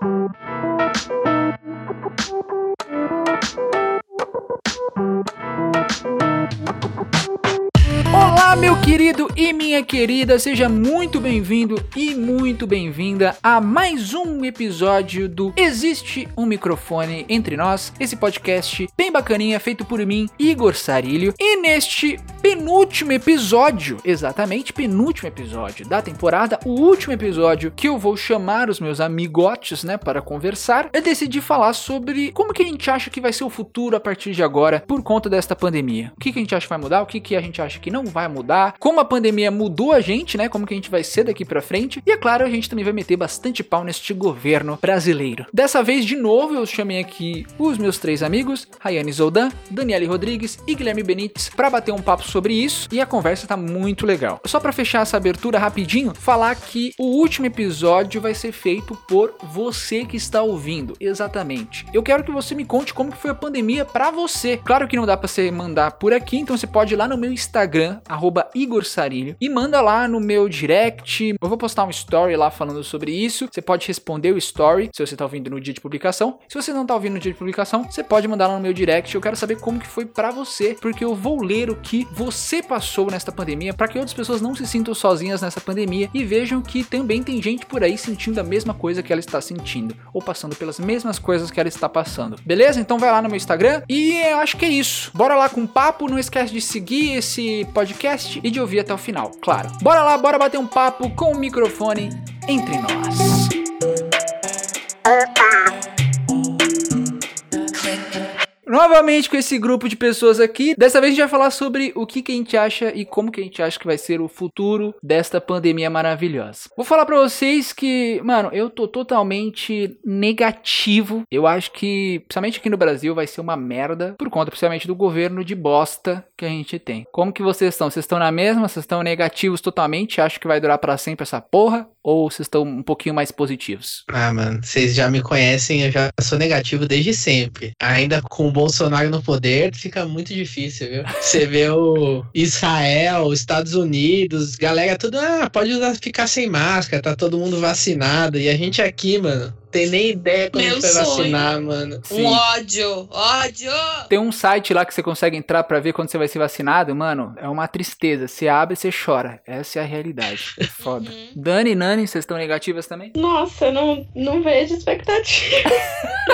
E minha querida, seja muito bem-vindo e muito bem-vinda a mais um episódio do Existe um Microfone Entre Nós, esse podcast bem bacaninha feito por mim, Igor Sarilho. E neste penúltimo episódio, exatamente penúltimo episódio da temporada, o último episódio que eu vou chamar os meus amigotes, né, para conversar, eu decidi falar sobre como que a gente acha que vai ser o futuro a partir de agora por conta desta pandemia. O que, que a gente acha que vai mudar, o que, que a gente acha que não vai mudar, como a pandemia mudou a gente, né, como que a gente vai ser daqui pra frente, e é claro, a gente também vai meter bastante pau neste governo brasileiro. Dessa vez, de novo, eu chamei aqui os meus três amigos, Rayane Zoldan, Daniele Rodrigues e Guilherme Benites, para bater um papo sobre isso, e a conversa tá muito legal. Só para fechar essa abertura rapidinho, falar que o último episódio vai ser feito por você que está ouvindo, exatamente. Eu quero que você me conte como que foi a pandemia para você. Claro que não dá para você mandar por aqui, então você pode ir lá no meu Instagram, arroba Igor Sarilho, e manda lá no meu direct. Eu vou postar um story lá falando sobre isso. Você pode responder o story se você tá ouvindo no dia de publicação. Se você não tá ouvindo no dia de publicação, você pode mandar lá no meu direct. Eu quero saber como que foi para você, porque eu vou ler o que você passou nesta pandemia para que outras pessoas não se sintam sozinhas nessa pandemia e vejam que também tem gente por aí sentindo a mesma coisa que ela está sentindo ou passando pelas mesmas coisas que ela está passando. Beleza? Então vai lá no meu Instagram e eu acho que é isso. Bora lá com o papo, não esquece de seguir esse podcast e de ouvir até o final, claro. Bora lá, bora bater um papo com o microfone entre nós. Novamente com esse grupo de pessoas aqui. Dessa vez a gente vai falar sobre o que, que a gente acha e como que a gente acha que vai ser o futuro desta pandemia maravilhosa. Vou falar pra vocês que, mano, eu tô totalmente negativo. Eu acho que, principalmente aqui no Brasil, vai ser uma merda por conta, principalmente, do governo de bosta que a gente tem. Como que vocês estão? Vocês estão na mesma? Vocês estão negativos totalmente? Acho que vai durar para sempre essa porra? Ou vocês estão um pouquinho mais positivos? Ah, mano, vocês já me conhecem, eu já sou negativo desde sempre. Ainda com Bolsonaro no poder, fica muito difícil, viu? Você vê o Israel, os Estados Unidos, galera tudo, ah, pode usar, ficar sem máscara, tá todo mundo vacinado. E a gente aqui, mano, tem nem ideia quando Meu vai sonho. vacinar, mano. Um ódio, ódio. Tem um site lá que você consegue entrar pra ver quando você vai ser vacinado, mano. É uma tristeza. Você abre e você chora. Essa é a realidade. É foda. Uhum. Dani e Nani, vocês estão negativas também? Nossa, eu não, não vejo expectativa.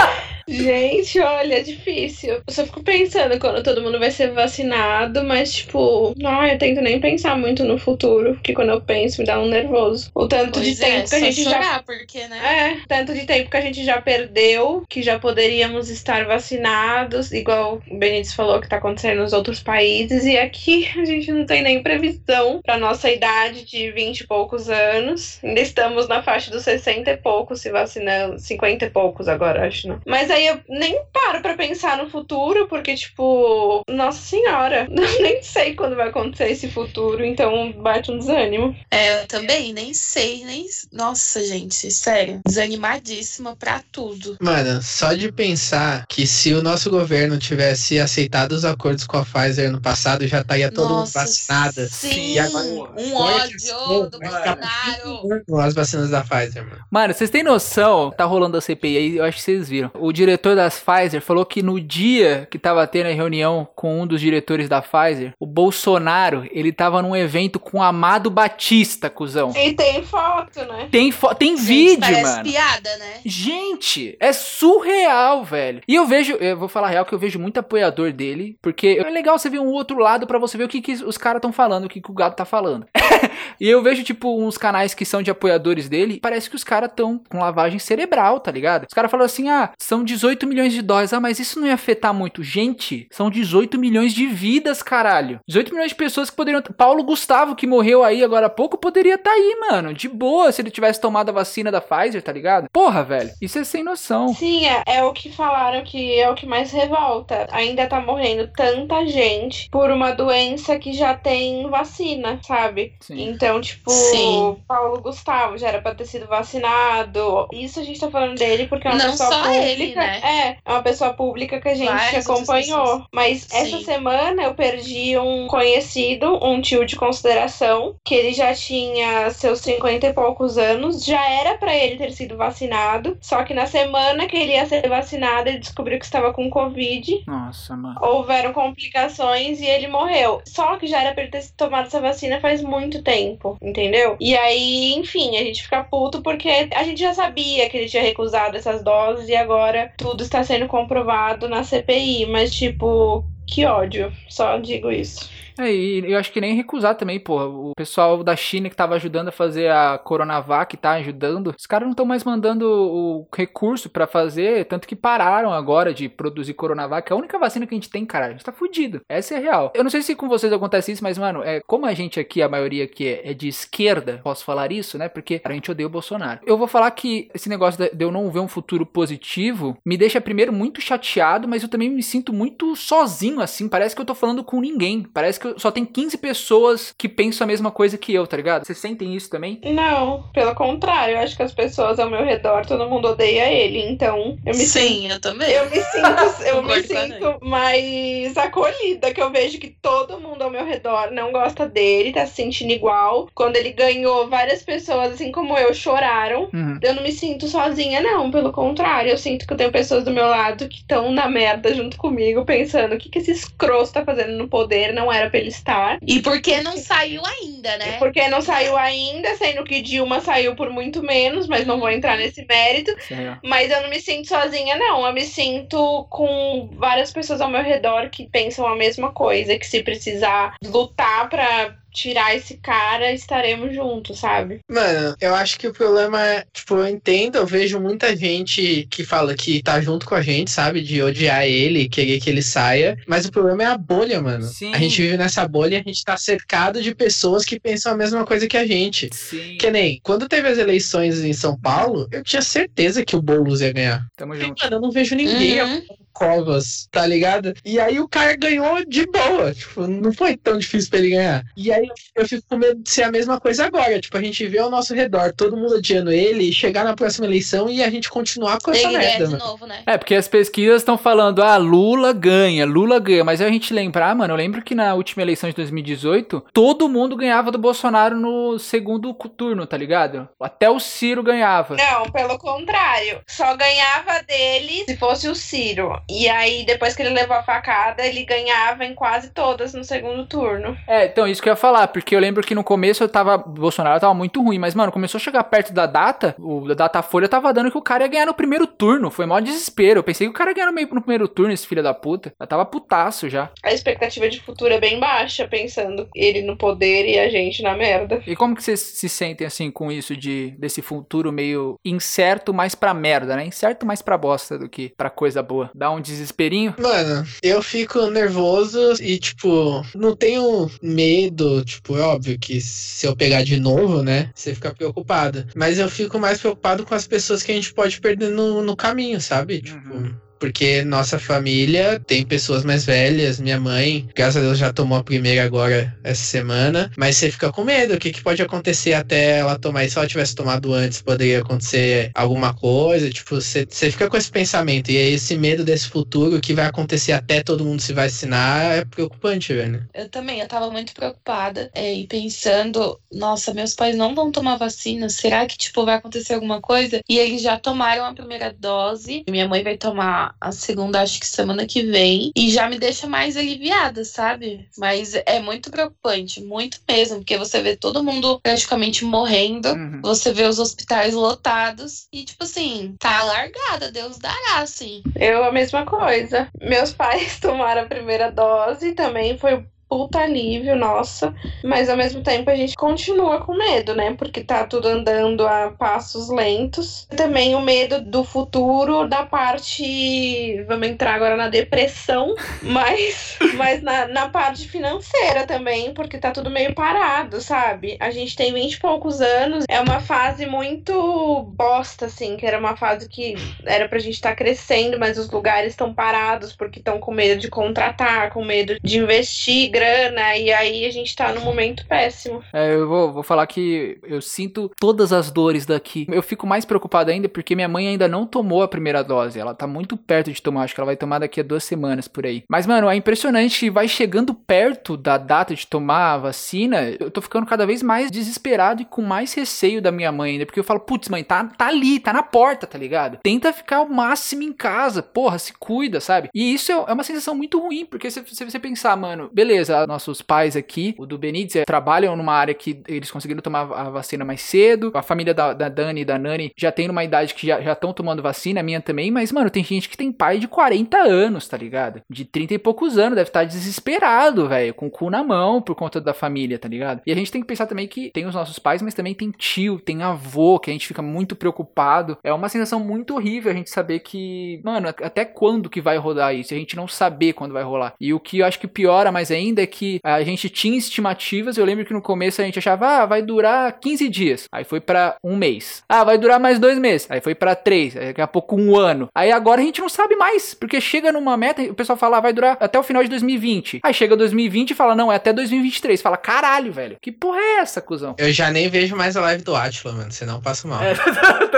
Gente, olha, é difícil. Eu só fico pensando quando todo mundo vai ser vacinado, mas, tipo, não, eu tento nem pensar muito no futuro, porque quando eu penso me dá um nervoso. O tanto de Pois é, tempo que a gente já. chorar, porque, né? É, tanto de tempo que a gente já perdeu, que já poderíamos estar vacinados, igual o Benítez falou que tá acontecendo nos outros países, e aqui a gente não tem nem previsão pra nossa idade de 20 e poucos anos. Ainda estamos na faixa dos 60 e poucos se vacinando, 50 e poucos agora, acho, né? Mas aí eu nem paro pra pensar no futuro, porque, tipo, nossa senhora, eu nem sei quando vai acontecer esse futuro, então bate um desânimo. É, eu também nem sei, nem. Nossa, gente, sério. Desanimadíssima pra tudo. Mano, só de pensar que se o nosso governo tivesse aceitado os acordos com a Pfizer no passado, já estaria todo mundo Nossa, vacinada. Sim, E agora, um ódio som, do Bolsonaro. com as vacinas da Pfizer, mano. Mano, vocês têm noção? Tá rolando a CPI aí, eu acho que vocês viram. O diretor das Pfizer falou que no dia que tava tendo a reunião com um dos diretores da Pfizer, o Bolsonaro, ele tava num evento com o Amado Batista, cuzão. E tem foto, né? Tem, fo- tem Gente, vídeo, parece mano. piada, né? Gente, é surreal, velho. E eu vejo, eu vou falar real que eu vejo muito apoiador dele, porque é legal você ver um outro lado pra você ver o que, que os caras estão falando, o que, que o gado tá falando. e eu vejo, tipo, uns canais que são de apoiadores dele, parece que os caras estão com lavagem cerebral, tá ligado? Os caras falam assim, ah, são 18 milhões de dólares, ah, mas isso não ia afetar muito. Gente, são 18 milhões de vidas, caralho. 18 milhões de pessoas que poderiam... Paulo Gustavo, que morreu aí agora há pouco, poderia tá aí, mano, de boa, se ele tivesse tomado a vacina da Pfizer, tá ligado? Porra, velho, isso é sem noção. Sim, é, é o que falaram que é o que mais revolta. Ainda tá morrendo tanta gente por uma doença que já tem vacina, sabe? Sim. Então, tipo, Sim. Paulo Gustavo já era pra ter sido vacinado. Isso a gente tá falando dele porque é uma Não pessoa só pública ele, e né? É, é uma pessoa pública que a gente Várias acompanhou. Mas essa Sim. semana eu perdi um conhecido, um tio de consideração, que ele já tinha seus 50 e poucos anos, já era pra ele ter sido vacinado, só que na semana que ele ia ser vacinado, ele descobriu que estava com Covid. Nossa, mano. Houveram complicações e ele morreu. Só que já era pra ele ter tomado essa vacina faz muito tempo, entendeu? E aí, enfim, a gente fica puto porque a gente já sabia que ele tinha recusado essas doses e agora tudo está sendo comprovado na CPI. Mas, tipo, que ódio. Só digo isso. É, e eu acho que nem recusar também, porra. O pessoal da China que tava ajudando a fazer a Coronavac, tá ajudando. Os caras não estão mais mandando o recurso pra fazer, tanto que pararam agora de produzir Coronavac. É a única vacina que a gente tem, cara. A gente tá fudido. Essa é a real. Eu não sei se com vocês acontece isso, mas, mano, é como a gente aqui, a maioria aqui é, é de esquerda, posso falar isso, né? Porque a gente odeia o Bolsonaro. Eu vou falar que esse negócio de eu não ver um futuro positivo me deixa primeiro muito chateado, mas eu também me sinto muito sozinho, assim. Parece que eu tô falando com ninguém. Parece que eu- só tem 15 pessoas que pensam a mesma coisa que eu, tá ligado? Vocês sentem isso também? Não, pelo contrário, eu acho que as pessoas ao meu redor, todo mundo odeia ele. Então, eu me sinto Sim, eu também. Eu me sinto, eu me sinto mais acolhida, que eu vejo que todo mundo ao meu redor não gosta dele, tá se sentindo igual. Quando ele ganhou, várias pessoas, assim como eu, choraram. Uhum. Eu não me sinto sozinha, não. Pelo contrário, eu sinto que eu tenho pessoas do meu lado que estão na merda junto comigo, pensando o que, que esse escroto tá fazendo no poder, não era pra ele estar. E porque não saiu ainda, né? Porque não saiu ainda, sendo que Dilma saiu por muito menos, mas não vou entrar nesse mérito. Real. Mas eu não me sinto sozinha, não. Eu me sinto com várias pessoas ao meu redor que pensam a mesma coisa. Que se precisar lutar pra tirar esse cara, estaremos juntos, sabe? Mano, eu acho que o problema é, tipo, eu entendo, eu vejo muita gente que fala que tá junto com a gente, sabe? De odiar ele, querer que ele saia. Mas o problema é a bolha, mano. Sim. A gente vive nessa bolha e a gente tá cercado de pessoas que pensam a mesma coisa que a gente. Sim. Que nem, quando teve as eleições em São Paulo, eu tinha certeza que o Boulos ia ganhar. Tamo E, junto. mano, eu não vejo ninguém Uhum. Covas, tá ligado? E aí o cara ganhou de boa. Tipo, não foi tão difícil pra ele ganhar. E aí eu- fico com medo de ser a mesma coisa agora. Tipo, a gente vê ao nosso redor todo mundo odiando ele, chegar na próxima eleição e a gente continuar com essa Ele merda, mano. novo, né? É, porque as pesquisas estão falando, ah, Lula ganha, Lula ganha. Mas a gente lembrar, mano, eu lembro que na última eleição de 2018, todo mundo ganhava do Bolsonaro no segundo turno, tá ligado? Até o Ciro ganhava. Não, pelo contrário. Só ganhava dele se fosse o Ciro. E aí, depois que ele levou a facada, ele ganhava em quase todas no segundo turno. É, então, isso que eu ia falar, porque eu lembro que no começo eu tava. Bolsonaro tava muito ruim, mas, mano, começou a chegar perto da data, o da Datafolha tava dando que o cara ia ganhar no primeiro turno. Foi maior desespero. Eu pensei que o cara ia ganhar no, meio, no primeiro turno, esse filho da puta. Eu tava putaço já. A expectativa de futuro é bem baixa, pensando ele no poder e a gente na merda. E como que vocês se sentem assim com isso de desse futuro meio incerto, mais pra merda, né? Incerto mais pra bosta do que pra coisa boa. Dá um desesperinho. Mano, eu fico nervoso e, tipo, não tenho medo. Tipo, é óbvio que se eu pegar de novo, né, você fica preocupado. Mas eu fico mais preocupado com as pessoas que a gente pode perder no, no caminho, sabe? Tipo. Uhum. Porque nossa família tem pessoas mais velhas, minha mãe, graças a Deus já tomou a primeira agora essa semana, mas você fica com medo, o que, que pode acontecer até ela tomar? E se ela tivesse tomado antes, poderia acontecer alguma coisa, tipo, você, você fica com esse pensamento, e aí esse medo desse futuro, que vai acontecer até todo mundo se vacinar, é preocupante, velho. Eu também, eu tava muito preocupada é, e pensando, nossa, meus pais não vão tomar vacina, será que, tipo, vai acontecer alguma coisa? E eles já tomaram a primeira dose, minha mãe vai tomar a segunda, acho que semana que vem, e já me deixa mais aliviada, sabe? Mas é muito preocupante, muito mesmo, porque você vê todo mundo praticamente morrendo, Uhum. você vê os hospitais lotados, e, tipo assim, tá largada, Deus dará, assim. Eu a mesma coisa. Meus pais tomaram a primeira dose, também foi um puta alívio, nossa. Mas ao mesmo tempo a gente continua com medo, né? Porque tá tudo andando a passos lentos. Também o medo do futuro, da parte. Vamos entrar agora na depressão, mas, mas na, na parte financeira também, porque tá tudo meio parado, sabe? A gente tem 20 e poucos anos, é uma fase muito bosta, assim, que era uma fase que era pra gente estar crescendo, mas os lugares estão parados porque estão com medo de contratar, com medo de investir grana, e aí a gente tá num momento péssimo. É, eu vou, vou falar que eu sinto todas as dores daqui. Eu fico mais preocupado ainda porque minha mãe ainda não tomou a primeira dose. Ela tá muito perto de tomar, acho que ela vai tomar daqui a duas semanas por aí. Mas, mano, é impressionante vai chegando perto da data de tomar a vacina, eu tô ficando cada vez mais desesperado e com mais receio da minha mãe ainda. Porque eu falo, putz, mãe, tá, tá ali, tá na porta, tá ligado? Tenta ficar o máximo em casa, porra, se cuida, sabe? E isso é, é uma sensação muito ruim, porque se você pensar, mano, beleza, nossos pais aqui, o do Benítez, é, trabalham numa área que eles conseguiram tomar a vacina mais cedo, a família da, da Dani e da Nani já tem numa idade que já estão tomando vacina, a minha também, mas, mano, tem gente que tem pai de 40 anos, tá ligado? De 30 e poucos anos, deve estar desesperado, velho, com o cu na mão por conta da família, tá ligado? E a gente tem que pensar também que tem os nossos pais, mas também tem tio, tem avô, que a gente fica muito preocupado. É uma sensação muito horrível a gente saber que, mano, até quando que vai rodar isso? A gente não saber quando vai rolar. E o que eu acho que piora mais ainda é que a gente tinha estimativas. Eu lembro que no começo a gente achava, ah, vai durar 15 dias. Aí foi para um mês. Ah, vai durar mais dois meses. Aí foi para três. Aí daqui a pouco um ano. Aí agora a gente não sabe mais, porque chega numa meta, o pessoal fala, ah, vai durar até o final de 2020. Aí chega 2020 e fala, não, é até 2023. Fala, caralho, velho, que porra é essa, cuzão? Eu já nem vejo mais a live do Atila, mano, senão passo mal. É,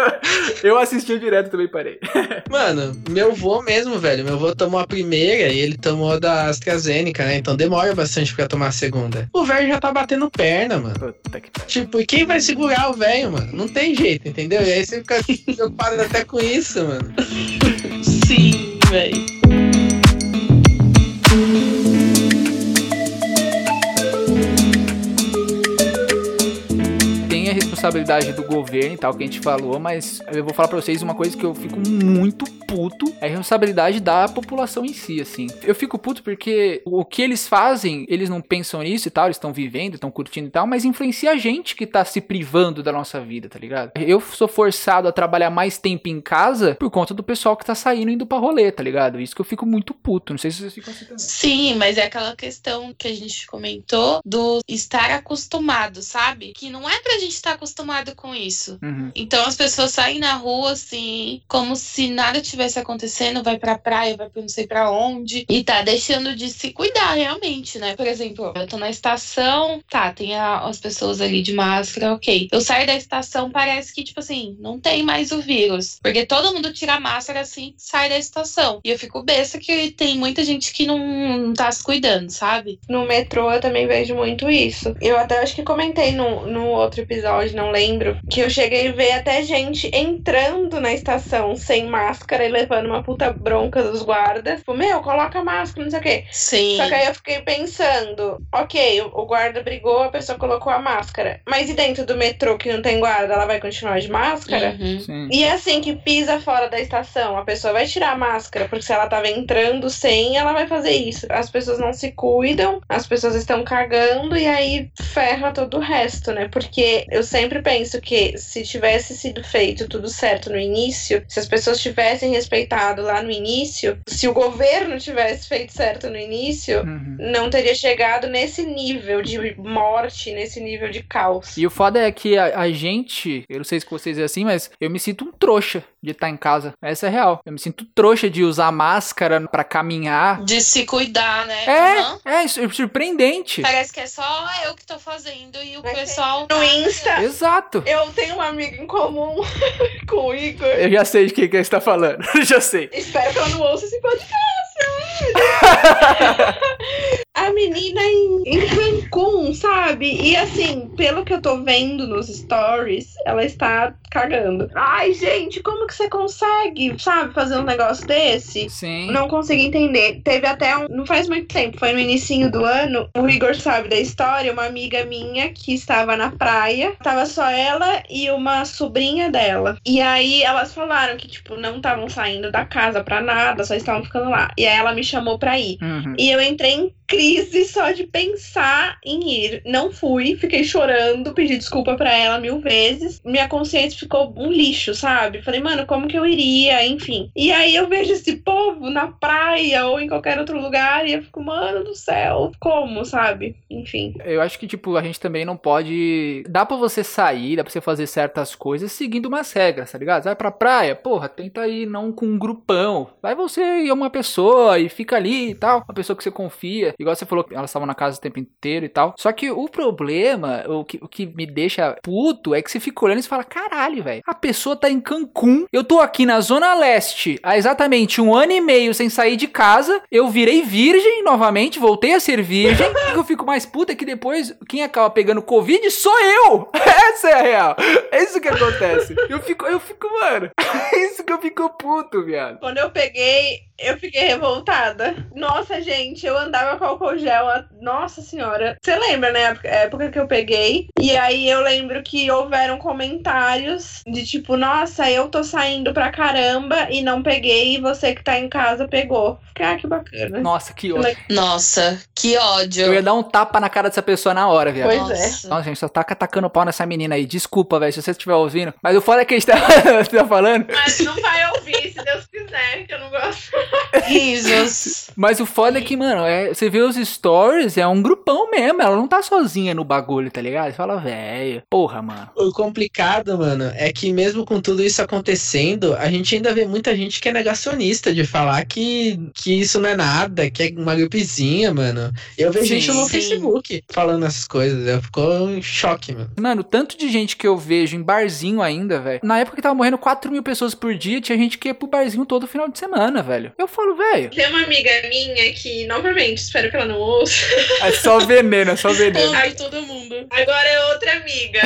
eu assisti direto também parei. Mano, meu vô mesmo, velho, meu vô tomou a primeira e ele tomou da AstraZeneca, né? Então demora bastante pra tomar a segunda. O velho já tá batendo perna, mano. Puta que Tipo, e quem vai segurar o velho, mano? Não tem jeito, entendeu? E aí você fica preocupado até com isso, mano. Sim, velho. Responsabilidade do governo e tal, que a gente falou, mas eu vou falar pra vocês uma coisa que eu fico muito puto, é a responsabilidade da população em si, assim. Eu fico puto porque o que eles fazem, eles não pensam nisso e tal, eles estão vivendo, estão curtindo e tal, mas influencia a gente que tá se privando da nossa vida, tá ligado? Eu sou forçado a trabalhar mais tempo em casa por conta do pessoal que tá saindo indo pra rolê, tá ligado? Isso que eu fico muito puto, não sei se vocês ficam assim também. Sim, mas é aquela questão que a gente comentou do estar acostumado, sabe? Que não é pra gente estar acostumado acostumado com isso. Uhum. Então as pessoas saem na rua assim, como se nada tivesse acontecendo, vai pra praia, vai pra não sei pra onde, e tá deixando de se cuidar realmente, né? Por exemplo, eu tô na estação, tá, tem a, as pessoas ali de máscara, ok. Eu saio da estação, parece que, tipo assim, não tem mais o vírus. Porque todo mundo tira a máscara assim, sai da estação. E eu fico besta que tem muita gente que não, não tá se cuidando, sabe? No metrô eu também vejo muito isso. Eu até acho que comentei no, no outro episódio, não lembro, que eu cheguei a ver até gente entrando na estação sem máscara e levando uma puta bronca dos guardas. Tipo, meu, coloca máscara, não sei o quê. Sim. Só que aí eu fiquei pensando, ok, o guarda brigou, a pessoa colocou a máscara. Mas e dentro do metrô que não tem guarda, ela vai continuar de máscara? Uhum. E é assim que pisa fora da estação, a pessoa vai tirar a máscara, porque se ela tava entrando sem, ela vai fazer isso. As pessoas não se cuidam, as pessoas estão cagando e aí ferra todo o resto, né? Porque eu sempre sempre penso que se tivesse sido feito tudo certo no início, se as pessoas tivessem respeitado lá no início, se o governo tivesse feito certo no início, uhum. não teria chegado nesse nível de morte, nesse nível de caos. E o foda é que a, a gente, eu não sei se vocês é assim, mas eu me sinto um trouxa de estar em casa. Essa é real. Eu me sinto trouxa de usar máscara para caminhar. De se cuidar, né? É, uhum. é surpreendente. Parece que é só eu que tô fazendo e o Vai pessoal. No tá Insta. Exato. Eu tenho uma amiga em comum com o Igor. Eu já sei de quem que você tá falando. já sei. Espero que ela não ouça esse podcast. a menina em, em Cancún, sabe? E assim, pelo que eu tô vendo nos stories, ela está cagando. Ai, gente, como que você consegue, sabe, fazer um negócio desse? Sim. Não consigo entender. Teve até um. Não faz muito tempo, foi no início do ano. O Igor sabe da história, uma amiga minha que estava na praia. Tava só ela e uma sobrinha dela. E aí elas falaram que, tipo, não estavam saindo da casa pra nada, só estavam ficando lá. E aí ela me chamou pra ir. Uhum. E eu entrei em crise só de pensar em ir. Não fui, fiquei chorando, pedi desculpa para ela mil vezes. Minha consciência ficou um lixo, sabe? Falei, mano, como que eu iria? Enfim. E aí eu vejo esse povo na praia ou em qualquer outro lugar e eu fico, mano do céu, como, sabe? Enfim. Eu acho que, tipo, a gente também não pode. Dá pra você sair, dá pra você fazer certas coisas seguindo umas regras, tá ligado? Vai pra praia, porra, tenta ir não com um grupão. Vai você e uma pessoa e fica ali e tal. Uma pessoa que você confia. Igual você falou que elas estavam na casa o tempo inteiro e tal. Só que o problema, o que, o que me deixa puto é que você fica olhando e você fala: caralho, velho. A pessoa tá em Cancún. Eu tô aqui na Zona Leste há exatamente um ano e meio sem sair de casa. Eu virei virgem novamente, voltei a ser virgem. o que eu fico mais puto é que depois quem acaba pegando Covid sou eu. Essa é a real. É isso que acontece. Eu fico, eu fico, mano. É isso que eu fico puto, viado. Quando eu peguei, eu fiquei revoltada. Nossa, gente, eu andava com álcool gel. a- Nossa senhora. Você lembra, né? A época que eu peguei. E aí eu lembro que houveram comentários de tipo, nossa, eu tô saindo pra caramba e não peguei. E você que tá em casa pegou. Fiquei, Ah, que bacana. Nossa, que ódio. Nossa, que ódio. Eu ia dar um tapa na cara dessa pessoa na hora, viado. Pois Nossa. Nossa, gente, só tá atacando pau nessa menina aí. Desculpa, velho, se você estiver ouvindo. Mas o foda é que a gente tá, tá falando. Mas não vai quiser, que eu não gosto. Risos. Mas o foda é que, mano, é, você vê os stories, é um grupão mesmo. Ela não tá sozinha no bagulho, tá ligado? Você fala, velho, porra, mano. O complicado, mano, é que mesmo com tudo isso acontecendo, a gente ainda vê muita gente que é negacionista de falar que, que isso não é nada, que é uma gripezinha, mano. Eu vejo Sim, gente no sim. Facebook falando essas coisas. Eu fico em choque, mano. Mano, tanto de gente que eu vejo em barzinho ainda, velho. Na época que tava morrendo 4 mil pessoas por dia, tinha gente que ia pro barzinho todo final de semana, velho. Eu falo, velho. Tem uma amiga minha que, novamente, espero que ela não ouça. É só veneno, é só veneno. Ai, todo mundo. Agora é outra amiga.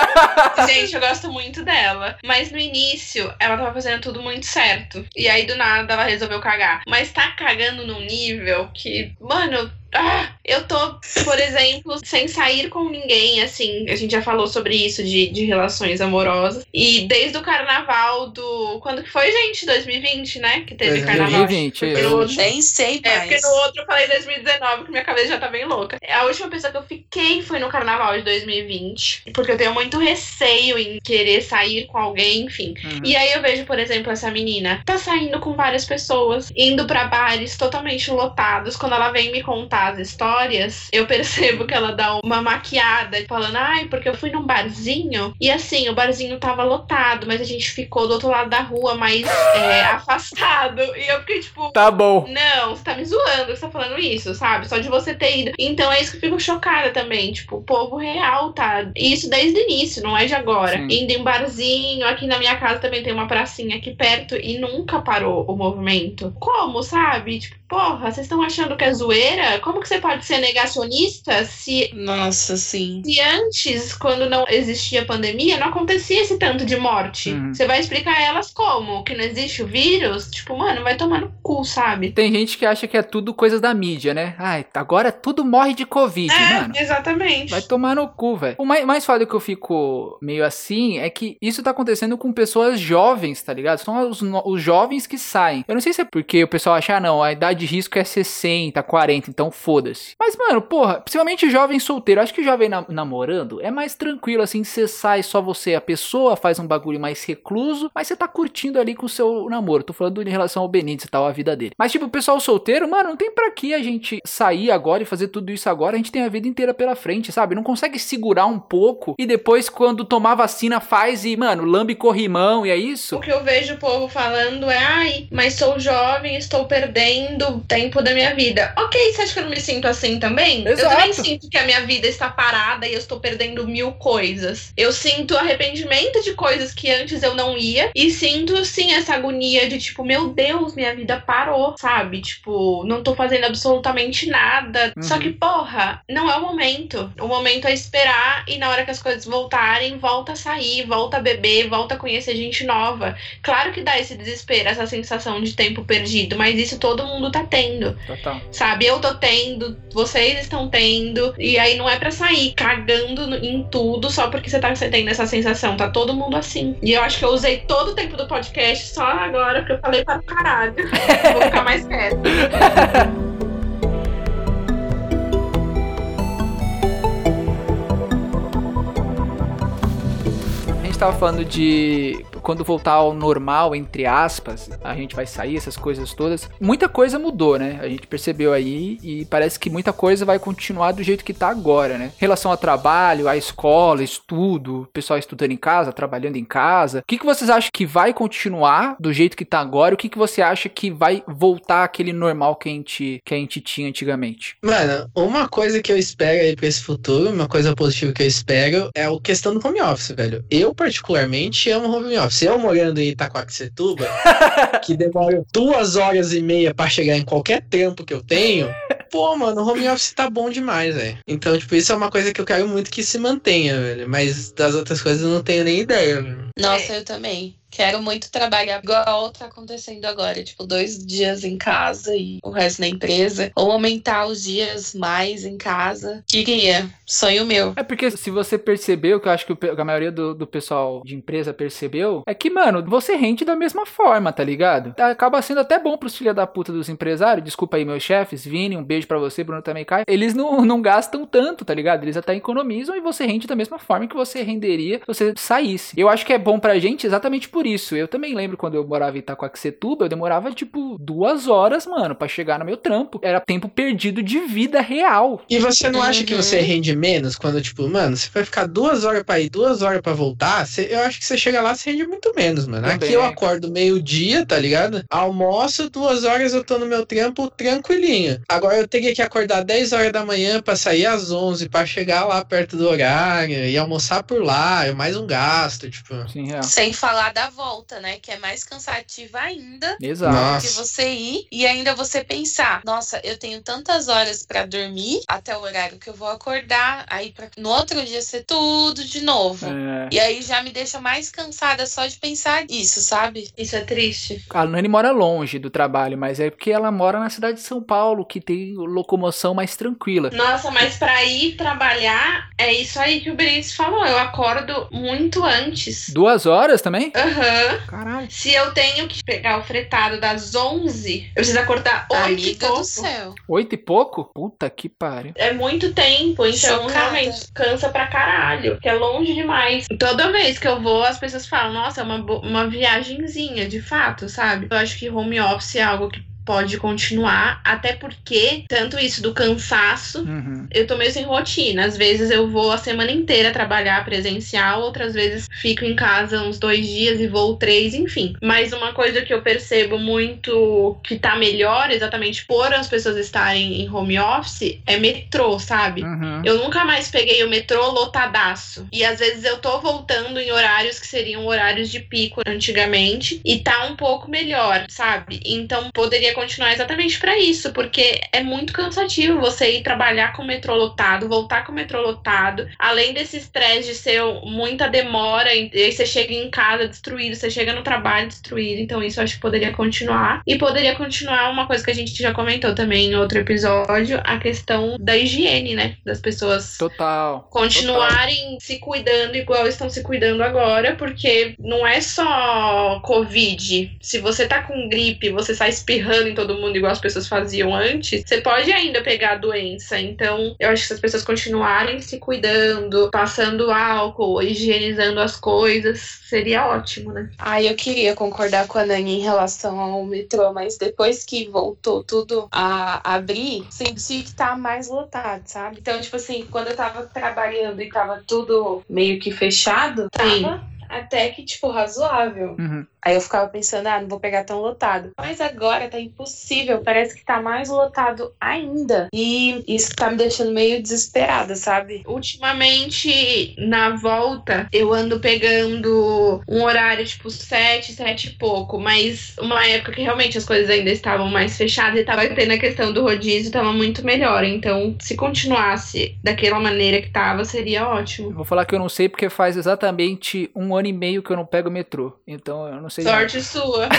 Gente, eu gosto muito dela. Mas no início, ela tava fazendo tudo muito certo. E aí, do nada, ela resolveu cagar. Mas tá cagando num nível que, mano. Ah, eu tô, por exemplo, sem sair com ninguém, assim. A gente já falou sobre isso de, de relações amorosas. E desde o carnaval do. Quando que foi, gente? 2020, né? Que teve carnaval. 2020, Porque é. no outro- Nem sei é, porque mais. no outro eu falei 2019, que minha cabeça já tá bem louca. A última pessoa que eu fiquei foi no carnaval de 2020. Porque eu tenho muito receio em querer sair com alguém, enfim. Uhum. E aí eu vejo, por exemplo, essa menina tá saindo com várias pessoas, indo pra bares totalmente lotados. Quando ela vem me contar as histórias, eu percebo que ela dá uma maquiada, falando, ai, porque eu fui num barzinho. E assim, o barzinho tava lotado, mas a gente ficou do outro lado da rua, mais é, afastado. E eu fiquei tipo, Tá bom. não, você tá me zoando que você tá falando isso, sabe? Só de você ter ido. Então é isso que eu fico chocada também. Tipo, o povo real tá. E isso desde o início, não é de agora. Sim. Indo em barzinho, aqui na minha casa também tem uma pracinha aqui perto e nunca parou o movimento. Como, sabe? Tipo, porra, vocês estão achando que é zoeira? Como que você pode ser negacionista se. Nossa, sim. Se antes, quando não existia pandemia, não acontecia esse tanto de morte. Uhum. Você vai explicar a elas como? Que não existe o vírus? Tipo, mano, vai tomar no cu, sabe? Tem gente que acha que é tudo coisa da mídia, né? Ai, agora tudo morre de Covid, mano. É, exatamente. Vai tomar no cu, velho. O mais, mais foda que eu fico meio assim é que isso tá acontecendo com pessoas jovens, tá ligado? São os, os jovens que saem. Eu não sei se é porque o pessoal acha, ah, não, a idade de risco é 60, 40, então foda-se. Mas, mano, porra, principalmente jovem solteiro. Acho que jovem na- namorando é mais tranquilo, assim, você sai só você a pessoa, faz um bagulho mais recluso, mas você tá curtindo ali com o seu namoro. Tô falando em relação ao Benítez e tal, a vida dele. Mas, tipo, o pessoal solteiro, mano, não tem pra que a gente sair agora e fazer tudo isso agora. A gente tem a vida inteira pela frente, sabe? Não consegue segurar um pouco e depois, quando tomar vacina, faz e, mano, lambe corrimão e é isso? O que eu vejo o povo falando é, ai, mas sou jovem, estou perdendo tempo da minha vida. Ok, você acha que eu me sinto assim também? Eu Exato. também sinto que a minha vida está parada e eu estou perdendo mil coisas. Eu sinto arrependimento de coisas que antes eu não ia e sinto, sim, essa agonia de tipo, meu Deus, minha vida parou, sabe? Tipo, não tô fazendo absolutamente nada. Uhum. Só que, porra, não é o momento. O momento é esperar e na hora que as coisas voltarem, volta a sair, volta a beber, volta a conhecer gente nova. Claro que dá esse desespero, essa sensação de tempo perdido, mas isso todo mundo tá tendo, Total. sabe? Eu tô tendo, vocês estão tendo, e aí não é pra sair cagando em tudo só porque você tá tendo essa sensação, tá todo mundo assim. E eu acho que eu usei todo o tempo do podcast só agora porque eu falei para o caralho. Vou ficar mais quieta. A gente tava falando de quando voltar ao normal, entre aspas, a gente vai sair, essas coisas todas. Muita coisa mudou, né? A gente percebeu aí e parece que muita coisa vai continuar do jeito que tá agora, né? Em relação ao trabalho, à escola, estudo, pessoal estudando em casa, trabalhando em casa. O que, que vocês acham que vai continuar do jeito que tá agora? O que, que você acha que vai voltar aquele normal que a gente, que a gente tinha antigamente? Mano, uma coisa que eu espero aí pra esse futuro, uma coisa positiva que eu espero, é a questão do home office, velho. Eu, particularmente, amo home office. Eu morando em Itacoaxetuba, que demora duas horas e meia pra chegar em qualquer trampo que eu tenho, pô, mano, o home office tá bom demais, velho. Então, tipo, isso é uma coisa que eu quero muito que se mantenha, velho. Mas das outras coisas eu não tenho nem ideia, velho. Nossa, eu também. Quero muito trabalhar igual tá acontecendo agora, tipo, dois dias em casa e o resto na empresa. Ou aumentar os dias mais em casa. Queria. Sonho meu. É porque se você percebeu, que eu acho que a maioria do, do pessoal de empresa percebeu, é que, mano, você rende da mesma forma, tá ligado? Acaba sendo até bom pros filha da puta dos empresários. Desculpa aí, meus chefes. Vini, um beijo pra você, Bruno também cai. Eles não, não gastam tanto, tá ligado? Eles até economizam e você rende da mesma forma que você renderia se você saísse. Eu acho que é bom pra gente exatamente por isso. Eu também lembro quando eu morava em Itacoaxetuba, eu demorava, tipo, duas horas, mano, pra chegar no meu trampo. Era tempo perdido de vida real. E você não acha que Uhum. você rende menos quando, tipo, mano, você vai ficar duas horas pra ir, duas horas pra voltar? você- eu acho que você chega lá, você rende muito menos, mano. Também. Aqui eu acordo meio-dia, tá ligado? Almoço, duas horas eu tô no meu trampo tranquilinho. Agora eu teria que acordar 10 horas da manhã pra sair às 11, pra chegar lá perto do horário e almoçar por lá, é mais um gasto, tipo. Sim, real. Sem falar da volta, né? Que é mais cansativa ainda. Exato. Que você ir e ainda você pensar, nossa, eu tenho tantas horas pra dormir até o horário que eu vou acordar, aí pra... no outro dia ser tudo de novo. É. E aí já me deixa mais cansada só de pensar nisso, sabe? Isso é triste. A Nani mora longe do trabalho, mas é porque ela mora na cidade de São Paulo, que tem locomoção mais tranquila. Nossa, mas pra ir trabalhar, é isso aí que o Benítez falou. Eu acordo muito antes. Duas horas também? Aham. Caralho. Se eu tenho que pegar o fretado das 11, eu preciso acordar 8 e Amiga pouco. do céu. Oito e pouco? Puta que pariu. É muito tempo, então Chocada. realmente cansa pra caralho, que é longe demais. Toda vez que eu vou, as pessoas falam, nossa, é uma, uma viagenzinha, de fato, sabe? Eu acho que home office é algo que pode continuar, até porque tanto isso do cansaço Uhum. eu tô meio sem rotina. Às vezes eu vou a semana inteira trabalhar presencial, outras vezes fico em casa uns dois dias e vou três, enfim. Mas uma coisa que eu percebo muito que tá melhor, exatamente por as pessoas estarem em home office, é metrô, sabe? Uhum. Eu nunca mais peguei o metrô lotadaço. E às vezes eu tô voltando em horários que seriam horários de pico antigamente. E tá um pouco melhor, sabe? Então poderia continuar exatamente pra isso. Porque é muito cansativo você ir trabalhar com o metrô lotado, voltar com o metrô lotado. Além desse estresse de ser muita demora. E aí você chega em casa destruído, você chega no trabalho destruído. Então isso acho que poderia continuar. E poderia continuar uma coisa que a gente já comentou também em outro episódio: a questão da higiene, né? Das pessoas Total. continuarem se cuidando igual estão se cuidando agora, porque não é só Covid. Se você tá com gripe, você sai espirrando em todo mundo igual as pessoas faziam antes, você pode ainda pegar a doença. Então, eu acho que se as pessoas continuarem se cuidando, passando álcool, higienizando as coisas, seria ótimo, né? Ai, eu queria concordar com a Nani em relação ao metrô, mas depois que voltou tudo a abrir, senti que tá mais lotado, sabe? Então, tipo assim, quando eu tava trabalhando e tava tudo meio que fechado, Sim. tava até que, tipo, razoável. Uhum. Aí eu ficava pensando, ah, não vou pegar tão lotado. Mas agora tá impossível, parece que tá mais lotado ainda. E isso tá me deixando meio desesperada, sabe? Ultimamente, na volta, eu ando pegando um horário tipo 7, 7 e pouco, mas uma época que realmente as coisas ainda estavam mais fechadas e tava tendo a questão do rodízio, tava muito melhor. Então, se continuasse daquela maneira que tava, seria ótimo. Eu vou falar que eu não sei porque faz exatamente um ano e meio que eu não pego metrô. Então eu não sei. nada. Sorte sua.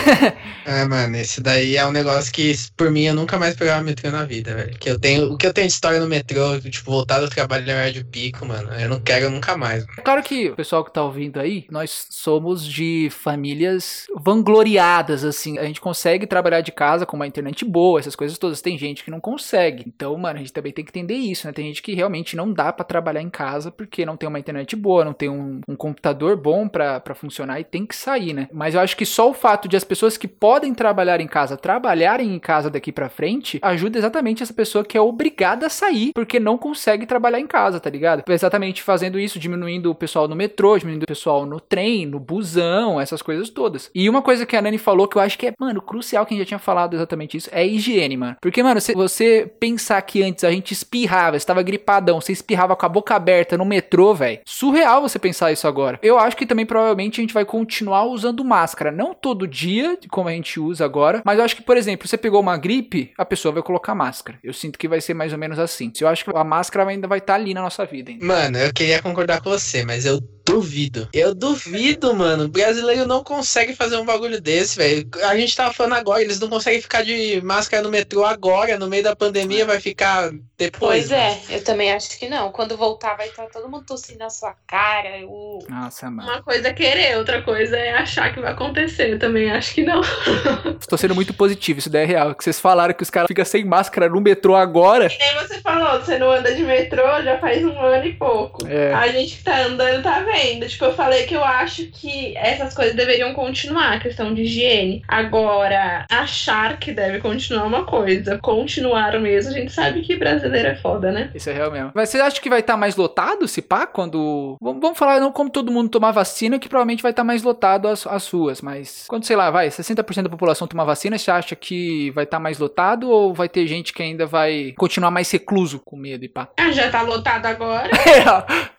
É, mano, esse daí é um negócio que, por mim, eu nunca mais pegava metrô na vida, velho. Que eu tenho, o que eu tenho de história no metrô, tipo, voltar do trabalho no horário de pico, mano, eu não quero nunca mais. É Claro que o pessoal que tá ouvindo aí, nós somos de famílias vangloriadas, assim. A gente consegue trabalhar de casa com uma internet boa, essas coisas todas. Tem gente que não consegue. Então, mano, a gente também tem que entender isso, né? Tem gente que realmente não dá pra trabalhar em casa porque não tem uma internet boa, não tem um, um computador bom, bom pra funcionar e tem que sair, né? Mas eu acho que só o fato de as pessoas que podem trabalhar em casa trabalharem em casa daqui pra frente ajuda exatamente essa pessoa que é obrigada a sair porque não consegue trabalhar em casa, tá ligado? Exatamente fazendo isso, diminuindo o pessoal no metrô, diminuindo o pessoal no trem, no busão, essas coisas todas. E uma coisa que a Nani falou que eu acho que é, mano, crucial, quem já tinha falado exatamente isso, é a higiene, mano. Porque, mano, se você pensar que antes a gente espirrava, estava gripadão, você espirrava com a boca aberta no metrô, velho. Surreal você pensar isso agora. Eu acho que também provavelmente a gente vai continuar usando máscara, não todo dia, como a gente usa agora, mas eu acho que, por exemplo, você pegou uma gripe, a pessoa vai colocar máscara. Eu sinto que vai ser mais ou menos assim. Eu acho que a máscara ainda vai estar tá ali na nossa vida. Hein? Mano, eu queria concordar com você, mas eu duvido. Eu duvido, mano. O brasileiro não consegue fazer um bagulho desse, velho. A gente tava falando agora, eles não conseguem ficar de máscara no metrô agora, no meio da pandemia, vai ficar depois. Pois é, eu também acho que não. Quando voltar, vai estar todo mundo tossindo na sua cara. Eu... Nossa, mano. Uma coisa é querer, outra coisa é achar que vai acontecer. Eu também acho que não. Estou sendo muito positivo, isso daí é real. Que vocês falaram que os caras ficam sem máscara no metrô agora. E nem você falou, você não anda de metrô já faz um ano e pouco. É. A gente que tá andando tá vendo. Tipo, eu falei que eu acho que essas coisas deveriam continuar, a questão de higiene. Agora, achar que deve continuar uma coisa, continuar mesmo, a gente sabe que brasileiro é foda, né? Isso é real mesmo. Mas você acha que vai estar mais lotado, se pá, quando. Vamos falar não como todo mundo tomar vacina, que provavelmente vai estar mais lotado as, as ruas. Mas quando, sei lá, vai, 60% da população tomar vacina, você acha que vai estar mais lotado ou vai ter gente que ainda vai continuar mais recluso com medo e pá? Ah, já tá lotado agora.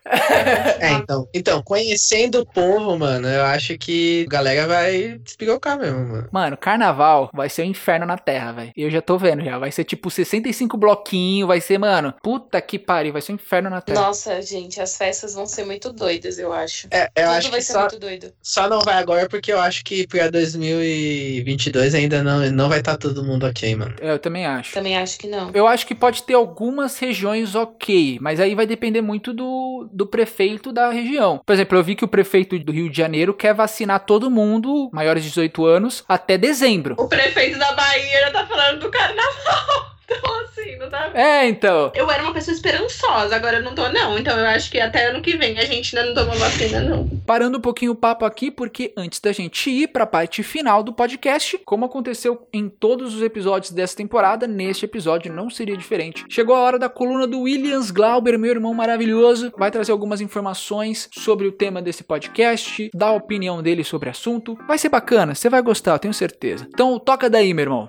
É, então. Então, conhecendo o povo, mano, eu acho que a galera vai despirocar mesmo, mano. Mano, carnaval vai ser um inferno na terra, velho. Eu já tô vendo já. Vai ser tipo 65 bloquinhos, vai ser, mano, puta que pariu, vai ser um inferno na terra. Nossa, gente, as festas vão ser muito doidas, eu acho. É, eu Tudo acho vai que ser só, muito doido. só não vai agora porque eu acho que pra 2022 ainda não, não vai estar todo mundo ok, mano. É, Eu também acho. Também acho que não. Eu acho que pode ter algumas regiões ok, mas aí vai depender muito do, do prefeito da região. Por exemplo, eu vi que o prefeito do Rio de Janeiro quer vacinar todo mundo, maiores de 18 anos, até dezembro. O prefeito da Bahia já tá falando do carnaval. Então, assim, não tá. É, então. Eu era uma pessoa esperançosa, agora eu não tô, não. Então eu acho que até ano que vem a gente ainda não toma vacina, não. Parando um pouquinho o papo aqui, porque antes da gente ir para a parte final do podcast, como aconteceu em todos os episódios dessa temporada, neste episódio não seria diferente. Chegou a hora da coluna do Williams Glauber, meu irmão maravilhoso, vai trazer algumas informações sobre o tema desse podcast, dar a opinião dele sobre o assunto. Vai ser bacana, você vai gostar, eu tenho certeza. Então toca daí, meu irmão.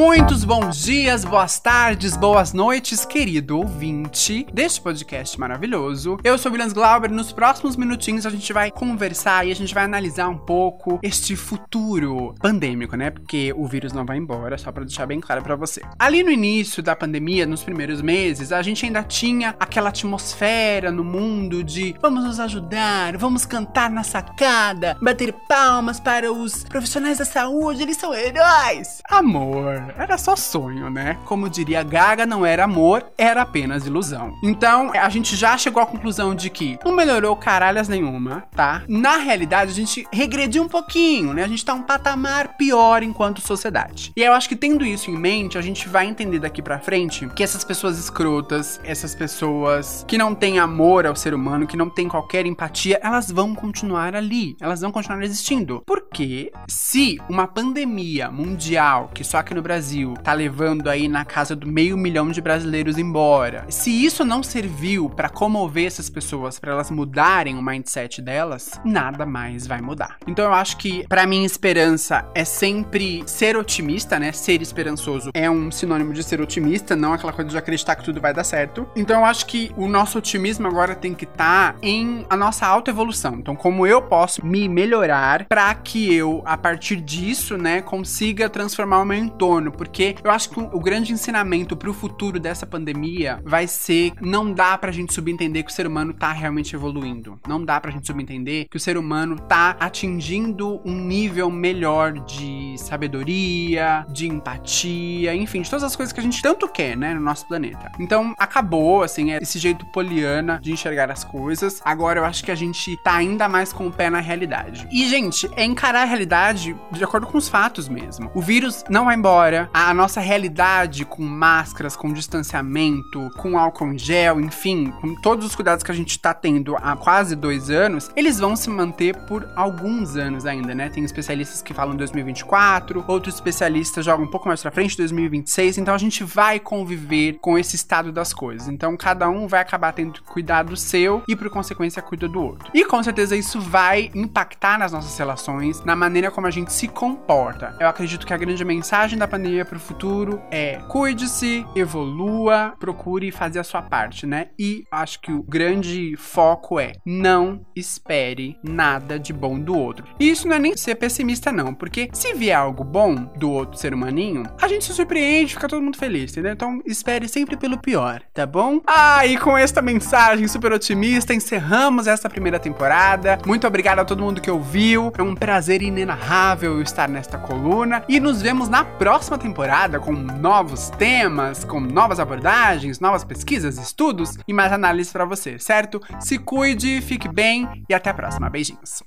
Muitos bons dias, boas tardes, boas noites, querido ouvinte deste podcast maravilhoso. Eu sou o Williams Glauber. Nos próximos minutinhos a gente vai conversar e a gente vai analisar um pouco este futuro pandêmico, né? Porque o vírus não vai embora, só pra deixar bem claro pra você. Ali no início da pandemia, nos primeiros meses, a gente ainda tinha aquela atmosfera no mundo de vamos nos ajudar, vamos cantar na sacada, bater palmas para os profissionais da saúde, eles são heróis. Amor, era só sonho, né? Como diria Gaga, não era amor, era apenas ilusão. Então, a gente já chegou à conclusão de que não melhorou caralhas nenhuma, tá? Na realidade, a gente regrediu um pouquinho, né? A gente tá um patamar pior enquanto sociedade. E eu acho que tendo isso em mente, a gente vai entender daqui pra frente que essas pessoas escrotas, essas pessoas que não têm amor ao ser humano, que não têm qualquer empatia, elas vão continuar ali, elas vão continuar existindo. Porque se uma pandemia mundial, que só aqui no Brasil tá levando aí na casa do meio milhão de brasileiros embora, se isso não serviu pra comover essas pessoas, pra elas mudarem o mindset delas, nada mais vai mudar. Então eu acho que pra mim esperança é sempre ser otimista, né? Ser esperançoso é um sinônimo de ser otimista, não aquela coisa de acreditar que tudo vai dar certo. Então eu acho que o nosso otimismo agora tem que estar em a nossa autoevolução. Então como eu posso me melhorar pra que eu a partir disso, né, consiga transformar o meu entorno, porque eu acho que o, o grande ensinamento pro futuro dessa pandemia vai ser não dá pra gente subentender que o ser humano tá realmente evoluindo. Não dá pra gente subentender que o ser humano tá atingindo um nível melhor de sabedoria, de empatia, enfim, de todas as coisas que a gente tanto quer, né, no nosso planeta. Então, acabou, assim, é esse jeito poliana de enxergar as coisas. Agora eu acho que a gente tá ainda mais com o pé na realidade. E, gente, é encarar a realidade de acordo com os fatos mesmo. O vírus não vai embora, a nossa realidade com máscaras, com distanciamento, com álcool em gel, enfim, com todos os cuidados que a gente tá tendo há quase dois anos, eles vão se manter por alguns anos ainda, né? Tem especialistas que falam 2024, outros especialistas jogam um pouco mais pra frente, 2026, então a gente vai conviver com esse estado das coisas. Então cada um vai acabar tendo cuidado seu e por consequência cuida do outro. E com certeza isso vai impactar nas nossas relações, na maneira como a gente se comporta. Eu acredito que a grande mensagem da pandemia para o futuro é cuide-se, evolua, procure fazer a sua parte, né? E acho que o grande foco é não espere nada de bom do outro. E isso não é nem ser pessimista não, porque se vier algo bom do outro ser humaninho, a gente se surpreende, fica todo mundo feliz, entendeu? Então espere sempre pelo pior, tá bom? Ah, e com esta mensagem super otimista, encerramos esta primeira temporada. Muito obrigado a todo mundo que ouviu. É um prazer inenarrável estar nesta coluna. E nos vemos na próxima temporada com novos temas, com novas abordagens, novas pesquisas, estudos e mais análises para você, certo? Se cuide, fique bem e até a próxima. Beijinhos.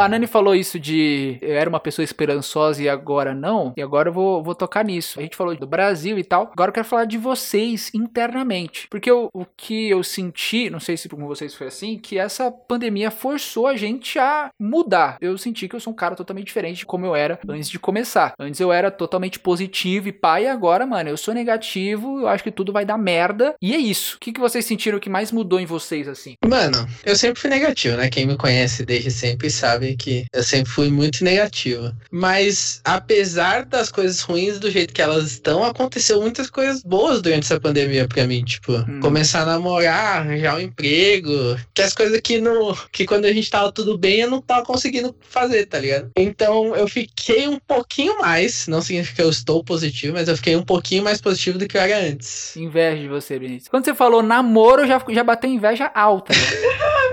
A Nani falou isso de eu era uma pessoa esperançosa e agora não, e agora eu vou, vou tocar nisso. A gente falou do Brasil e tal, agora eu quero falar de vocês internamente. Porque eu, o que eu senti, não sei se com vocês foi assim, que essa pandemia forçou a gente a mudar. Eu senti que eu sou um cara totalmente diferente de como eu era antes de começar. Antes eu era totalmente positivo e pai, agora, mano, eu sou negativo, eu acho que tudo vai dar merda. E é isso. O que, que vocês sentiram que mais mudou em vocês, assim? Mano, eu sempre fui negativo, né? Quem me conhece desde sempre sabe que eu sempre fui muito negativo. Mas apesar das coisas ruins do jeito que elas estão, aconteceu muitas coisas boas durante essa pandemia pra mim, tipo, Hum. começar a namorar, arranjar um emprego, que as coisas que no que quando a gente tava tudo bem, eu não tava conseguindo fazer, tá ligado? Então, eu fiquei um pouquinho mais, não significa que eu estou positivo, mas eu fiquei um pouquinho mais positivo do que eu era antes. Inveja de você, Benício. Quando você falou namoro, já, já bateu inveja alta. né?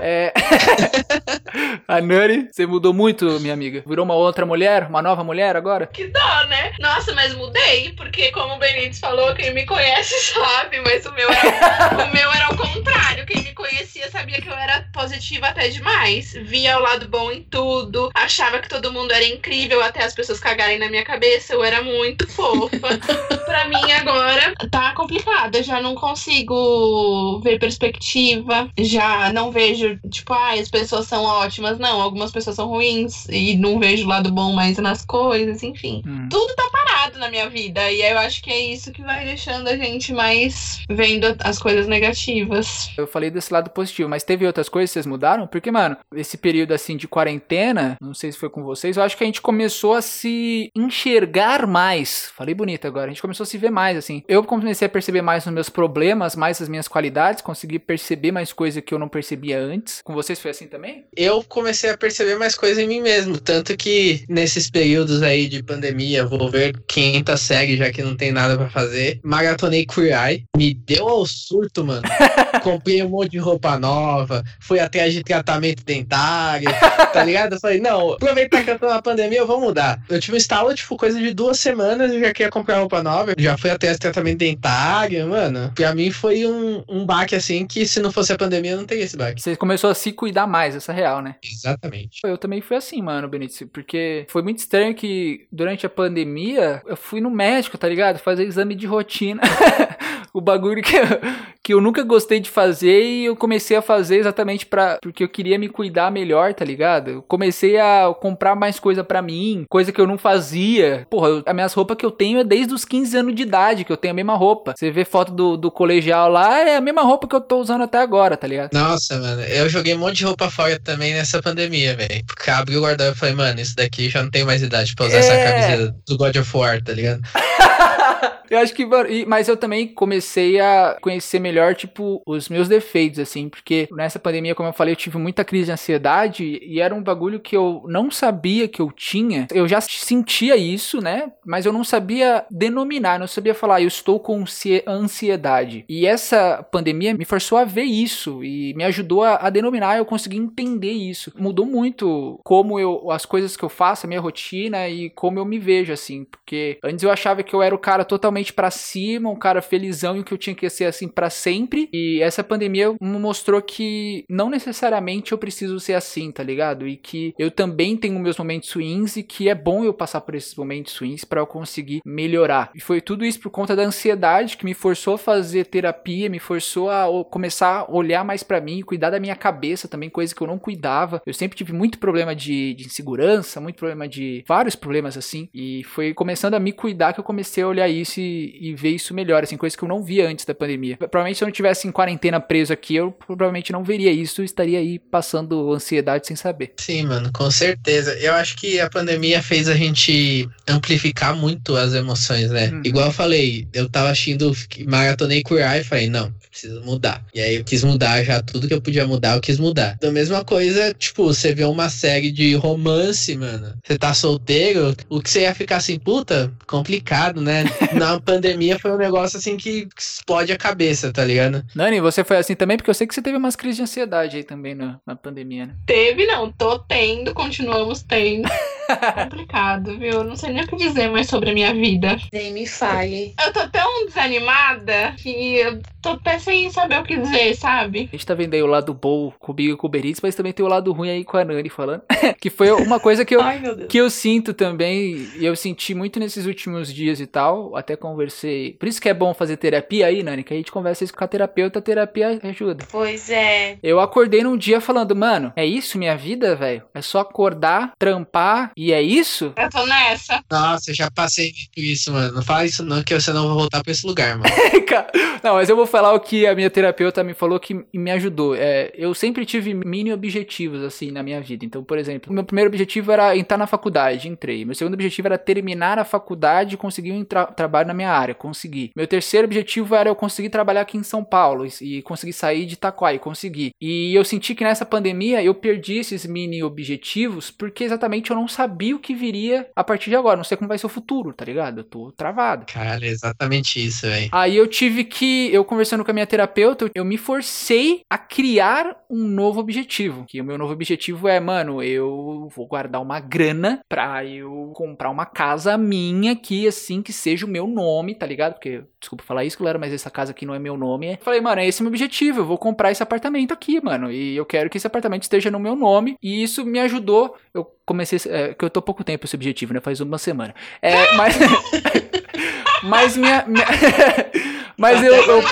é... a Nani, você mudou muito, minha amiga. Virou uma outra mulher, uma nova mulher agora? Que dó, né? Nossa, mas mudei, porque como o Benítez falou, quem me conhece sabe, mas o meu era, o meu era o contrário. Quem me conhecia sabia que eu era positiva até demais. Via o lado bom em tudo, achava que todo mundo era incrível até as pessoas cagarem na minha cabeça. Eu era muito fofa. pra mim agora tá complicado. Eu já não consigo ver perspectiva, já não vejo, tipo, ah, as pessoas são ótimas. Não, algumas pessoas são ruins e não vejo o lado bom mais nas coisas, enfim. Hum. Tudo tá parado na minha vida e eu acho que é isso que vai deixando a gente mais vendo as coisas negativas. Eu falei desse lado positivo, mas teve outras coisas que vocês mudaram? Porque, mano, esse período assim de quarentena, não sei se foi com vocês, eu acho que a gente começou a se enxergar mais. Falei bonito agora, a gente começou a se ver mais, assim. Eu comecei a perceber mais os meus problemas, mais as minhas qualidades, consegui perceber mais coisa que eu não percebia antes. Com vocês foi assim também? eu comecei a perceber mais coisas em mim mesmo. Tanto que nesses períodos aí de pandemia, vou ver 500 séries já que não tem nada pra fazer. Maratonei Queer Eye. Me deu ao surto, mano. Comprei um monte de roupa nova. Fui atrás de tratamento dentário. Tá ligado? Eu falei, não, aproveitar que eu tô na pandemia, eu vou mudar. Eu tive um estalo, tipo, coisa de duas semanas e já queria comprar roupa nova. Já fui atrás de tratamento dentário, mano. Pra mim foi um, um baque assim que se não fosse a pandemia, eu não teria esse baque. Você começou a se cuidar mais, essa é real, né? Exatamente. Eu também fui assim, mano, Benítez, porque foi muito estranho que durante a pandemia eu fui no médico, tá ligado? Fazer exame de rotina. o bagulho que eu, que eu nunca gostei de fazer e eu comecei a fazer exatamente para porque eu queria me cuidar melhor, tá ligado? Eu comecei a comprar mais coisa pra mim, coisa que eu não fazia. Porra, as minhas roupas que eu tenho é desde os 15 anos de idade, que eu tenho a mesma roupa. Você vê foto do, do colegial lá, é a mesma roupa que eu tô usando até agora, tá ligado? Nossa, mano, eu joguei um monte de roupa fora também nessa pandemia, velho. Porque abri o guarda-roupa e falei, mano, isso daqui já não tem mais idade pra usar essa É. camiseta do God of War, tá ligado? Eu acho que, mas eu também comecei a conhecer melhor, tipo, os meus defeitos, assim, porque nessa pandemia, como eu falei, eu tive muita crise de ansiedade e era um bagulho que eu não sabia que eu tinha. Eu já sentia isso, né? Mas eu não sabia denominar, não sabia falar, eu estou com ansie- ansiedade. E essa pandemia me forçou a ver isso e me ajudou a denominar, eu consegui entender isso. Mudou muito como eu, as coisas que eu faço, a minha rotina e como eu me vejo, assim, porque antes eu achava que eu era o cara totalmente extremamente pra cima, um cara felizão e o que eu tinha que ser assim pra sempre. E essa pandemia me mostrou que não necessariamente eu preciso ser assim, tá ligado? E que eu também tenho meus momentos ruins e que é bom eu passar por esses momentos ruins para eu conseguir melhorar. E foi tudo isso por conta da ansiedade que me forçou a fazer terapia, me forçou a começar a olhar mais para mim, cuidar da minha cabeça também, coisa que eu não cuidava. Eu sempre tive muito problema de, de insegurança, muito problema de vários problemas assim. E foi começando a me cuidar que eu comecei a olhar isso e, e ver isso melhor, assim, coisas que eu não via antes da pandemia. Provavelmente se eu não tivesse em quarentena preso aqui, eu provavelmente não veria isso, estaria aí passando ansiedade sem saber. Sim, mano, com certeza. Eu acho que a pandemia fez a gente amplificar muito as emoções, né? Uhum. Igual eu falei, eu tava assistindo, maratonei curar e falei, não, preciso mudar. E aí eu quis mudar já tudo que eu podia mudar, eu quis mudar. Da mesma coisa, tipo, você vê uma série de romance, mano. Você tá solteiro, o que você ia ficar assim, puta, complicado, né? Na pandemia foi um negócio assim que explode a cabeça, tá ligado? Nani, você foi assim também? Porque eu sei que você teve umas crises de ansiedade aí também na, na pandemia, né? Teve, não. Tô tendo, continuamos tendo. Complicado, viu? Não sei nem o que dizer mais sobre a minha vida. Nem me fale. Eu tô tão desanimada que eu tô até sem saber o que dizer, sabe? A gente tá vendo aí o lado bom comigo e com o Beritz, mas também tem o lado ruim aí com a Nani falando. que foi uma coisa que eu, Ai, que eu sinto também, e eu senti muito nesses últimos dias e tal, até conversei. Por isso que é bom fazer terapia aí, Nani, que a gente conversa isso com a terapeuta, a terapia ajuda. Pois é. Eu acordei num dia falando, mano, é isso minha vida, velho? É só acordar, trampar e é isso? Eu tô nessa. Nossa, eu já passei por isso, mano. Não fala isso não, que você não vai voltar pra esse lugar, mano. Não, mas eu vou falar o que a minha terapeuta me falou que me ajudou. É, eu sempre tive mini objetivos, assim, na minha vida. Então, por exemplo, meu primeiro objetivo era entrar na faculdade, entrei. Meu segundo objetivo era terminar a faculdade e conseguir um tra- trabalho na minha área, consegui. Meu terceiro objetivo era eu conseguir trabalhar aqui em São Paulo e, conseguir sair de Itaquai, consegui. E eu senti que nessa pandemia eu perdi esses mini objetivos porque exatamente eu não sabia o que viria a partir de agora. Não sei como vai ser o futuro, tá ligado? Eu tô travado. Cara, é exatamente isso, velho. Aí eu tive que, eu conversando com a minha terapeuta, eu me forcei a criar um novo objetivo. Que o meu novo objetivo é, mano, eu vou guardar uma grana pra eu comprar uma casa minha aqui, assim, que seja o meu nome, tá ligado? Porque, desculpa falar isso, galera, mas essa casa aqui não é meu nome. Falei, mano, é esse meu objetivo, eu vou comprar esse apartamento aqui, mano. E eu quero que esse apartamento esteja no meu nome. E isso me ajudou. Eu comecei, é, que eu tô pouco tempo esse objetivo, né? Faz uma semana. É, mas. mas minha. minha- mas eu- eu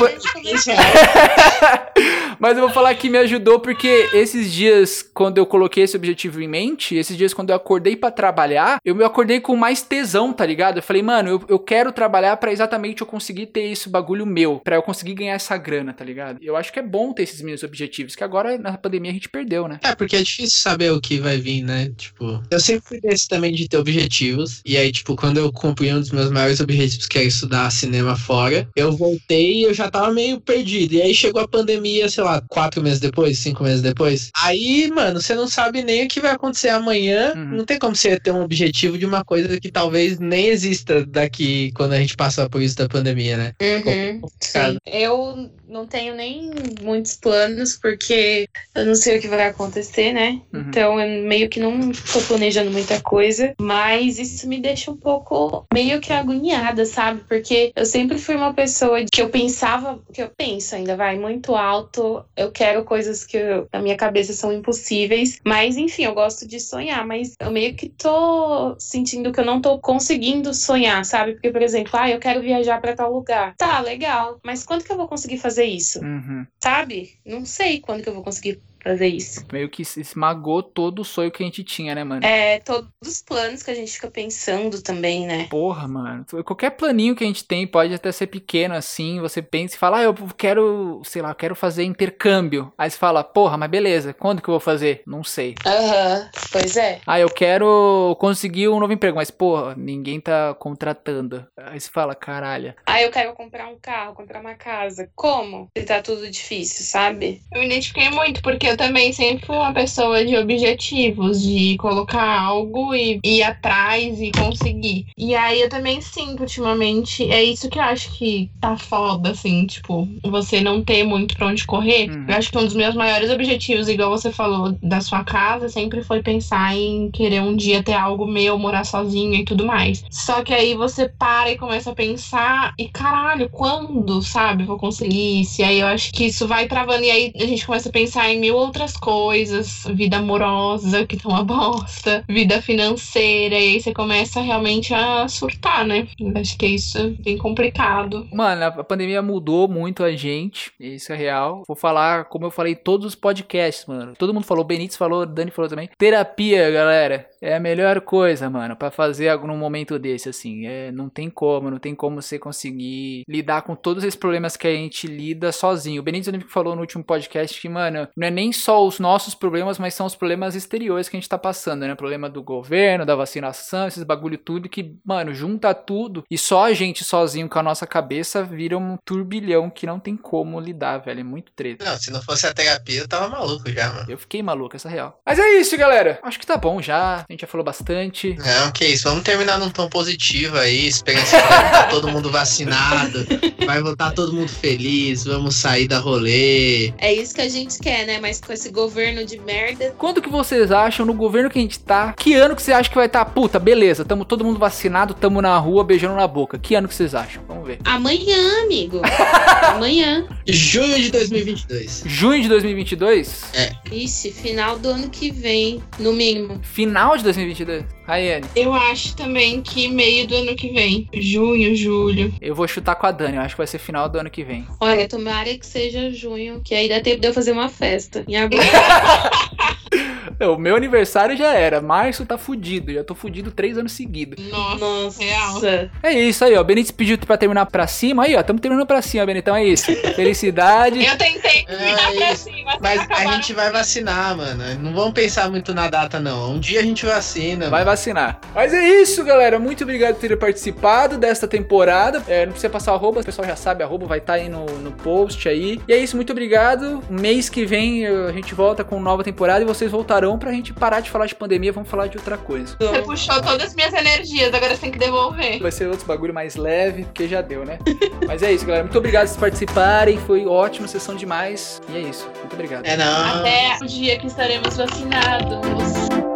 Mas eu vou falar que me ajudou porque esses dias, quando eu coloquei esse objetivo em mente, esses dias quando eu acordei pra trabalhar, eu me acordei com mais tesão, tá ligado? Eu falei, mano, eu, eu quero trabalhar pra exatamente eu conseguir ter esse bagulho meu, pra eu conseguir ganhar essa grana, tá ligado? Eu acho que é bom ter esses meus objetivos, que agora na pandemia a gente perdeu, né? É, porque é difícil saber o que vai vir, né? Tipo, eu sempre fui desse também de ter objetivos. E aí, tipo, quando eu cumpri um dos meus maiores objetivos, que é estudar cinema fora, eu voltei e eu já tava meio perdido. E aí chegou a pandemia, sei lá, quatro meses depois, cinco meses depois. Aí, mano, você não sabe nem o que vai acontecer amanhã. Uhum. Não tem como você ter um objetivo de uma coisa que talvez nem exista daqui quando a gente passar por isso da pandemia, né? Uhum, sim. Eu não tenho nem muitos planos, porque eu não sei o que vai acontecer, né? Uhum. Então eu meio que não tô planejando muita coisa. Mas isso me deixa um pouco meio que agoniada, sabe? Porque eu sempre fui uma pessoa que eu pensava, que eu penso ainda, vai, muito alto. Eu quero coisas que eu- na minha cabeça são impossíveis. Mas enfim, eu gosto de sonhar, mas eu meio que tô sentindo que eu não tô conseguindo sonhar, sabe? Porque, por exemplo, ah, eu quero viajar pra tal lugar. Tá, legal. Mas quando que eu vou conseguir fazer isso? Uhum. Sabe? Não sei quando que eu vou conseguir fazer isso. Meio que se esmagou todo o sonho que a gente tinha, né, mano? É, todos os planos que a gente fica pensando também, né? Porra, mano. Qualquer planinho que a gente tem pode até ser pequeno assim. Você pensa e fala, ah, eu quero, sei lá, eu quero fazer intercâmbio. Aí você fala, porra, mas beleza, quando que eu vou fazer? Não sei. Aham, pois é. Ah, eu quero conseguir um novo emprego, mas porra, ninguém tá contratando. Aí você fala, caralho. Ah, eu quero comprar um carro, comprar uma casa. Como? Se tá tudo difícil, sabe? Eu me identifiquei muito, porque eu também sempre fui uma pessoa de objetivos, de colocar algo e ir atrás e conseguir. E aí eu também sinto ultimamente, é isso que eu acho que tá foda, assim, tipo, você não ter muito pra onde correr. Uhum. Eu acho que um dos meus maiores objetivos, igual você falou, da sua casa, sempre foi pensar em querer um dia ter algo meu, morar sozinha e tudo mais. Só que aí você para e começa a pensar, e caralho, quando, sabe, vou conseguir isso? E aí eu acho que isso vai travando, e aí a gente começa a pensar em mil outras coisas, vida amorosa, que tá uma bosta, vida financeira, e aí você começa realmente a surtar, né? Acho que isso é bem complicado. Mano, a pandemia mudou muito a gente, isso é real. Vou falar, como eu falei todos os podcasts, mano. Todo mundo falou, Benítez falou, Dani falou também. Terapia, galera, é a melhor coisa, mano, pra fazer num momento desse, assim. É, não tem como, não tem como você conseguir lidar com todos esses problemas que a gente lida sozinho. O Benítez Oliveira falou no último podcast que, mano, não é nem só os nossos problemas, mas são os problemas exteriores que a gente tá passando, né? Problema do governo, da vacinação, esses bagulho tudo que, mano, junta tudo e só a gente sozinho com a nossa cabeça vira um turbilhão que não tem como lidar, velho. É muito treta. Não, se não fosse a terapia, eu tava maluco já, mano. Eu fiquei maluco, essa é real. Mas é isso, galera. Acho que tá bom já. A gente já falou bastante. Não, que isso. Vamos terminar num tom positivo aí. Esperança que vai estar todo mundo vacinado. Vai voltar todo mundo feliz. Vamos sair da rolê. É isso que a gente quer, né? Mas com esse governo de merda. Quanto que vocês acham no governo que a gente tá? Que ano que você acha que vai estar? Tá? Puta, beleza, tamo todo mundo vacinado, tamo na rua beijando na boca. Que ano que vocês acham? Vamos ver. Amanhã, amigo. Amanhã. Junho de 2022. Junho de 2022? Ixi, final do ano que vem, no mínimo. Final de 2022? Raiane, Eu acho também que meio do ano que vem, junho, julho. eu vou chutar com a Dani. Eu acho que vai ser final do ano que vem. Olha, tomara que seja junho, que aí dá tempo de eu fazer uma festa. Em agosto. Não, O meu aniversário já era. Março tá fudido. Já tô fudido três anos seguidos. Nossa, Nossa. real. É isso aí, ó. Benítez pediu pra terminar pra cima. Aí, ó. Tamo terminando pra cima, Benitão. É isso. Felicidade. Eu tentei virar É pra isso. cima, Mas a gente vai vacinar, mano. Não vamos pensar muito na data, não. Um dia a gente vacina. Vai vacinar. Mas é isso, galera. Muito obrigado por ter participado desta temporada. É, não precisa passar arroba, o pessoal já sabe, arroba vai estar aí no, no post aí. E é isso, muito obrigado. Mês que vem eh, a gente volta com nova temporada e vocês voltarão pra gente parar de falar de pandemia, vamos falar de outra coisa. Você puxou todas as minhas energias, agora você tem que devolver. Vai ser outros bagulho mais leve, porque já deu, né? Mas é isso, galera. Muito obrigado por participarem. Foi ótimo, sessão demais. E é isso. Muito obrigado. É não. Até o dia que estaremos vacinados.